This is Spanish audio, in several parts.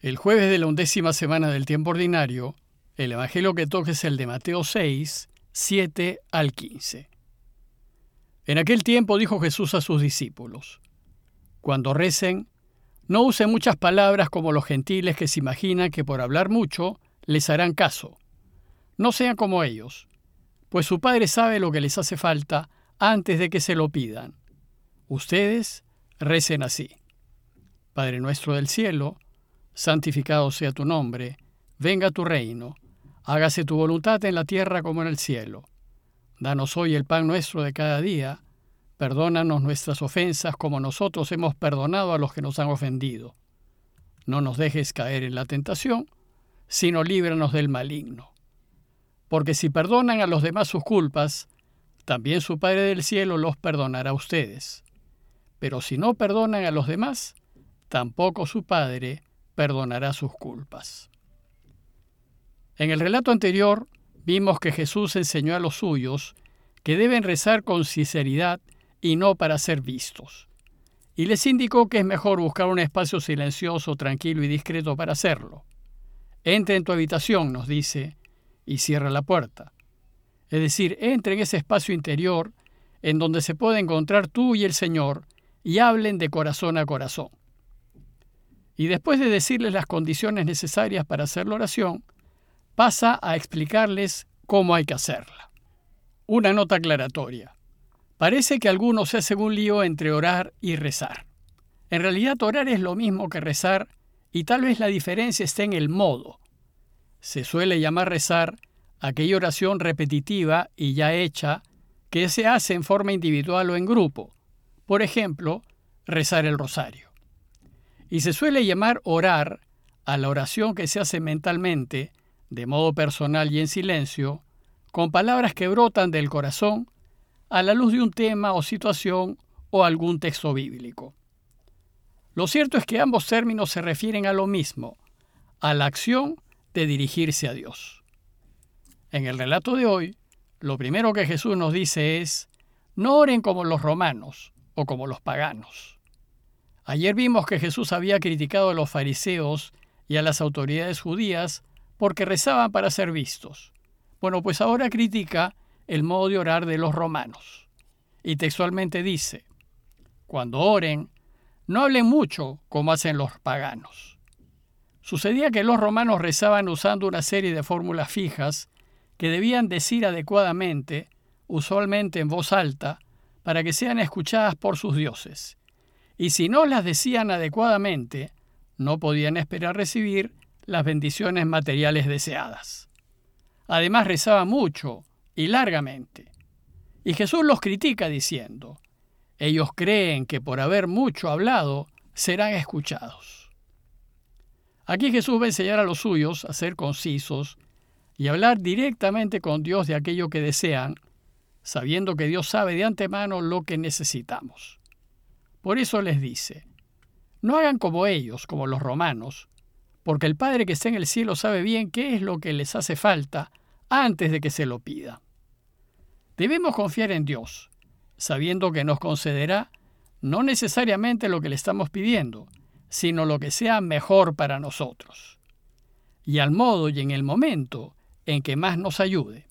El jueves de la undécima semana del tiempo ordinario, el Evangelio que toca es el de Mateo 6, 7 al 15. En aquel tiempo dijo Jesús a sus discípulos, Cuando recen, no usen muchas palabras como los gentiles que se imaginan que por hablar mucho les harán caso. No sean como ellos, pues su Padre sabe lo que les hace falta antes de que se lo pidan. Ustedes recen así. Padre nuestro del cielo, santificado sea tu nombre, venga tu reino, hágase tu voluntad en la tierra como en el cielo. Danos hoy el pan nuestro de cada día, perdónanos nuestras ofensas como nosotros hemos perdonado a los que nos han ofendido. No nos dejes caer en la tentación, sino líbranos del maligno. Porque si perdonan a los demás sus culpas, también su Padre del cielo los perdonará a ustedes. Pero si no perdonan a los demás, tampoco su Padre perdonará sus culpas. En el relato anterior vimos que Jesús enseñó a los suyos que deben rezar con sinceridad y no para ser vistos. Y les indicó que es mejor buscar un espacio silencioso, tranquilo y discreto para hacerlo. Entra en tu habitación, nos dice, y cierra la puerta. Es decir, entre en ese espacio interior en donde se puede encontrar tú y el Señor y hablen de corazón a corazón. Y después de decirles las condiciones necesarias para hacer la oración, pasa a explicarles cómo hay que hacerla. Una nota aclaratoria. Parece que algunos se hacen un lío entre orar y rezar. En realidad orar es lo mismo que rezar y tal vez la diferencia esté en el modo. Se suele llamar rezar aquella oración repetitiva y ya hecha que se hace en forma individual o en grupo. Por ejemplo, rezar el rosario. Y se suele llamar orar a la oración que se hace mentalmente, de modo personal y en silencio, con palabras que brotan del corazón a la luz de un tema o situación o algún texto bíblico. Lo cierto es que ambos términos se refieren a lo mismo, a la acción de dirigirse a Dios. En el relato de hoy, lo primero que Jesús nos dice es, no oren como los romanos o como los paganos. Ayer vimos que Jesús había criticado a los fariseos y a las autoridades judías porque rezaban para ser vistos. Bueno, pues ahora critica el modo de orar de los romanos. Y textualmente dice, cuando oren, no hablen mucho como hacen los paganos. Sucedía que los romanos rezaban usando una serie de fórmulas fijas que debían decir adecuadamente, usualmente en voz alta, para que sean escuchadas por sus dioses y si no las decían adecuadamente, no podían esperar recibir las bendiciones materiales deseadas. Además rezaba mucho y largamente. Y Jesús los critica diciendo, ellos creen que por haber mucho hablado serán escuchados. Aquí Jesús va a enseñar a los suyos a ser concisos y hablar directamente con Dios de aquello que desean, sabiendo que Dios sabe de antemano lo que necesitamos. Por eso les dice, no hagan como ellos, como los romanos, porque el Padre que está en el cielo sabe bien qué es lo que les hace falta antes de que se lo pida. Debemos confiar en Dios, sabiendo que nos concederá no necesariamente lo que le estamos pidiendo, sino lo que sea mejor para nosotros, y al modo y en el momento en que más nos ayude,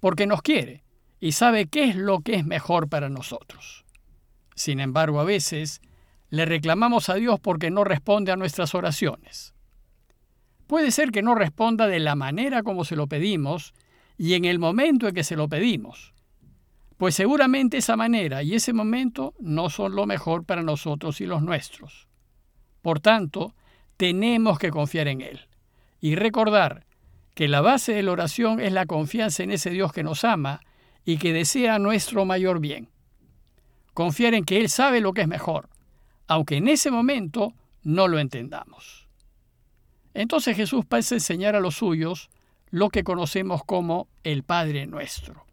porque nos quiere y sabe qué es lo que es mejor para nosotros. Sin embargo, a veces le reclamamos a Dios porque no responde a nuestras oraciones. Puede ser que no responda de la manera como se lo pedimos y en el momento en que se lo pedimos, pues seguramente esa manera y ese momento no son lo mejor para nosotros y los nuestros. Por tanto, tenemos que confiar en Él y recordar que la base de la oración es la confianza en ese Dios que nos ama y que desea nuestro mayor bien confiar en que Él sabe lo que es mejor, aunque en ese momento no lo entendamos. Entonces Jesús pasa a enseñar a los suyos lo que conocemos como el Padre nuestro.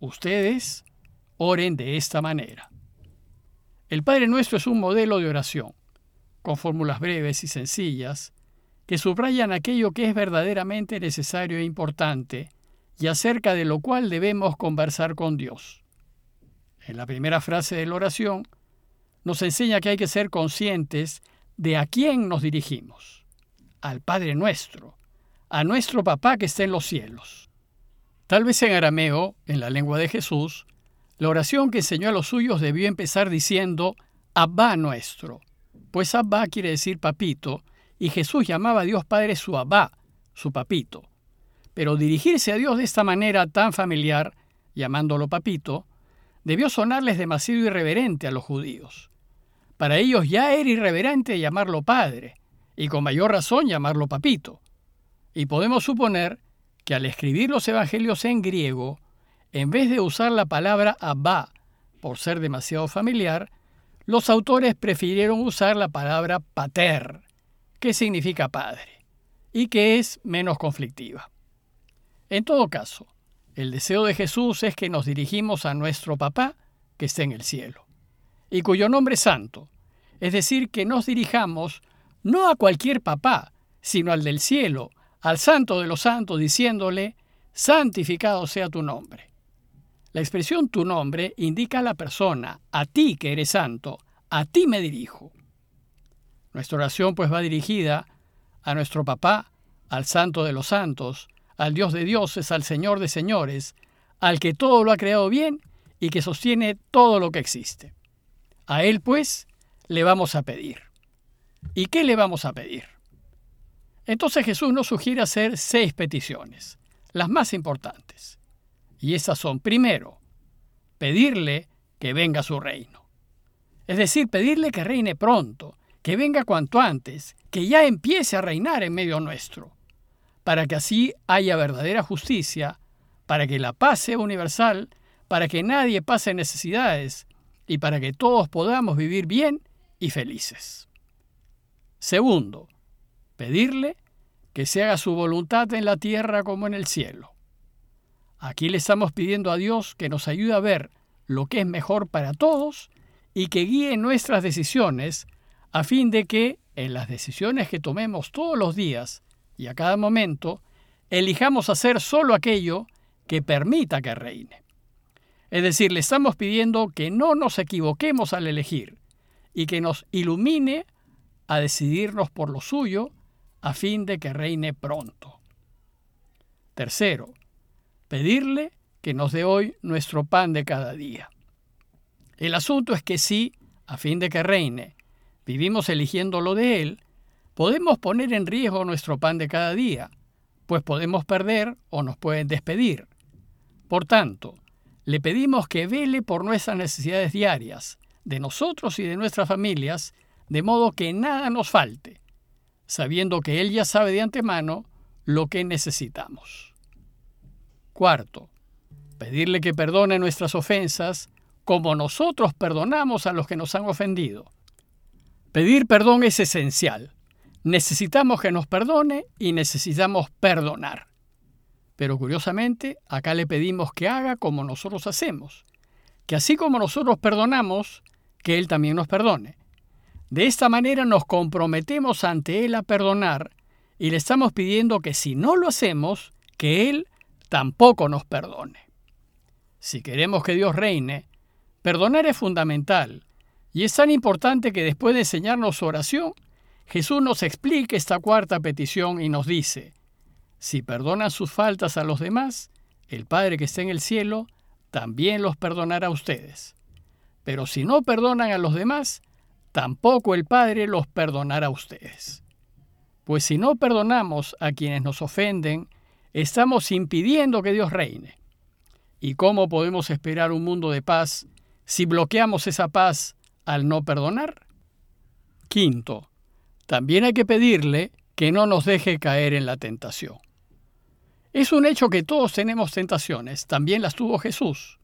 Ustedes oren de esta manera. El Padre nuestro es un modelo de oración, con fórmulas breves y sencillas, que subrayan aquello que es verdaderamente necesario e importante y acerca de lo cual debemos conversar con Dios en la primera frase de la oración, nos enseña que hay que ser conscientes de a quién nos dirigimos. al Padre nuestro, a nuestro Papá que está en los cielos. Tal vez en arameo, en la lengua de Jesús, la oración que enseñó a los suyos debió empezar diciendo Abba nuestro, pues Abba quiere decir papito, y Jesús llamaba a Dios Padre su Abba, su papito. Pero dirigirse a Dios de esta manera tan familiar, llamándolo papito, debió sonarles demasiado irreverente a los judíos. Para ellos ya era irreverente llamarlo padre, y con mayor razón llamarlo papito. Y podemos suponer que al escribir los evangelios en griego, en vez de usar la palabra abba por ser demasiado familiar, los autores prefirieron usar la palabra pater, que significa padre, y que es menos conflictiva. En todo caso, el deseo de Jesús es que nos dirigimos a nuestro papá que está en el cielo, y cuyo nombre es santo, es decir, que nos dirijamos no a cualquier papá, sino al del cielo, al santo de los santos, diciéndole, santificado sea tu nombre. La expresión tu nombre indica a la persona, a ti que eres santo, a ti me dirijo. Nuestra oración pues va dirigida a nuestro papá, al santo de los santos, al Dios de dioses, al Señor de señores, al que todo lo ha creado bien y que sostiene todo lo que existe. A Él pues le vamos a pedir. ¿Y qué le vamos a pedir? Entonces Jesús nos sugiere hacer seis peticiones, las más importantes. Y esas son, primero, pedirle que venga su reino. Es decir, pedirle que reine pronto, que venga cuanto antes, que ya empiece a reinar en medio nuestro, para que así haya verdadera justicia, para que la paz sea universal, para que nadie pase necesidades y para que todos podamos vivir bien y felices. Segundo, pedirle que se haga su voluntad en la tierra como en el cielo. Aquí le estamos pidiendo a Dios que nos ayude a ver lo que es mejor para todos y que guíe nuestras decisiones a fin de que en las decisiones que tomemos todos los días y a cada momento, elijamos hacer solo aquello que permita que reine. Es decir, le estamos pidiendo que no nos equivoquemos al elegir y que nos ilumine a decidirnos por lo suyo a fin de que reine pronto. Tercero, pedirle que nos dé hoy nuestro pan de cada día. El asunto es que si, a fin de que reine, vivimos eligiendo lo de Él, podemos poner en riesgo nuestro pan de cada día, pues podemos perder o nos pueden despedir. Por tanto, le pedimos que vele por nuestras necesidades diarias, de nosotros y de nuestras familias, de modo que nada nos falte, sabiendo que Él ya sabe de antemano lo que necesitamos. Cuarto, pedirle que perdone nuestras ofensas como nosotros perdonamos a los que nos han ofendido. Pedir perdón es esencial. Necesitamos que nos perdone y necesitamos perdonar. Pero curiosamente, acá le pedimos que haga como nosotros hacemos, que así como nosotros perdonamos, que Él también nos perdone. De esta manera nos comprometemos ante Él a perdonar y le estamos pidiendo que si no lo hacemos, que Él tampoco nos perdone. Si queremos que Dios reine, perdonar es fundamental y es tan importante que después de enseñarnos oración, Jesús nos explica esta cuarta petición y nos dice, si perdonan sus faltas a los demás, el Padre que está en el cielo también los perdonará a ustedes. Pero si no perdonan a los demás, tampoco el Padre los perdonará a ustedes. Pues si no perdonamos a quienes nos ofenden, estamos impidiendo que Dios reine. ¿Y cómo podemos esperar un mundo de paz si bloqueamos esa paz al no perdonar? Quinto, también hay que pedirle que no nos deje caer en la tentación. Es un hecho que todos tenemos tentaciones, también las tuvo Jesús.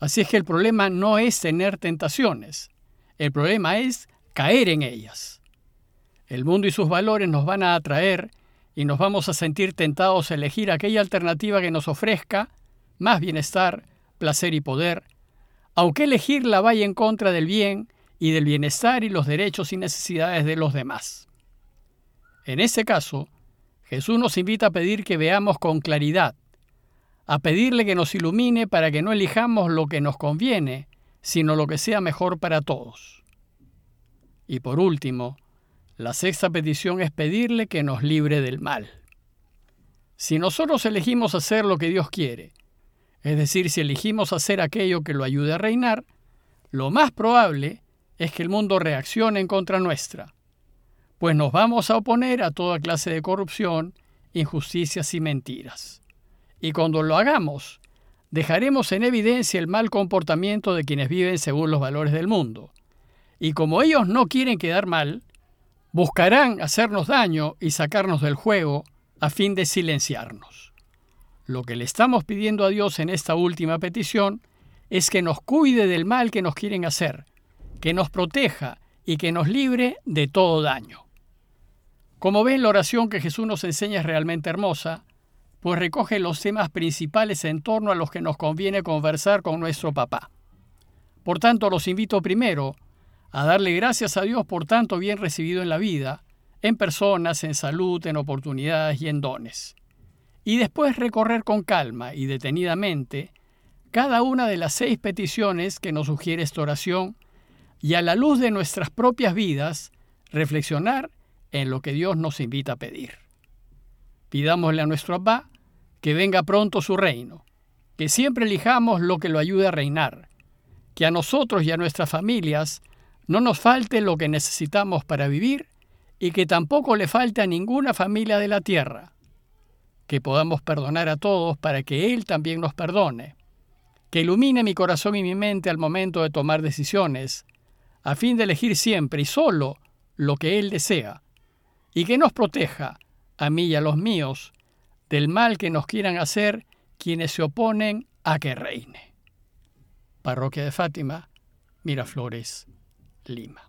Así es que el problema no es tener tentaciones, el problema es caer en ellas. El mundo y sus valores nos van a atraer y nos vamos a sentir tentados a elegir aquella alternativa que nos ofrezca más bienestar, placer y poder, aunque elegirla vaya en contra del bien y del bienestar y los derechos y necesidades de los demás. En ese caso, Jesús nos invita a pedir que veamos con claridad, a pedirle que nos ilumine para que no elijamos lo que nos conviene, sino lo que sea mejor para todos. Y por último, La sexta petición es pedirle que nos libre del mal. Si nosotros elegimos hacer lo que Dios quiere, es decir, si elegimos hacer aquello que lo ayude a reinar, lo más probable es que el mundo reaccione en contra nuestra, pues nos vamos a oponer a toda clase de corrupción, injusticias y mentiras. Y cuando lo hagamos, dejaremos en evidencia el mal comportamiento de quienes viven según los valores del mundo. Y como ellos no quieren quedar mal, buscarán hacernos daño y sacarnos del juego a fin de silenciarnos. Lo que le estamos pidiendo a Dios en esta última petición es que nos cuide del mal que nos quieren hacer, que nos proteja y que nos libre de todo daño. Como ven, la oración que Jesús nos enseña es realmente hermosa, pues recoge los temas principales en torno a los que nos conviene conversar con nuestro papá. Por tanto, los invito primero a darle gracias a Dios por tanto bien recibido en la vida, en personas, en salud, en oportunidades y en dones. Y después recorrer con calma y detenidamente cada una de las seis peticiones que nos sugiere esta oración y a la luz de nuestras propias vidas reflexionar en lo que Dios nos invita a pedir. Pidámosle a nuestro Abba que venga pronto su reino, que siempre elijamos lo que lo ayude a reinar, que a nosotros y a nuestras familias no nos falte lo que necesitamos para vivir y que tampoco le falte a ninguna familia de la tierra, que podamos perdonar a todos para que Él también nos perdone, que ilumine mi corazón y mi mente al momento de tomar decisiones, a fin de elegir siempre y solo lo que Él desea, y que nos proteja, a mí y a los míos, del mal que nos quieran hacer quienes se oponen a que reine. Parroquia de Fátima, Miraflores, Lima.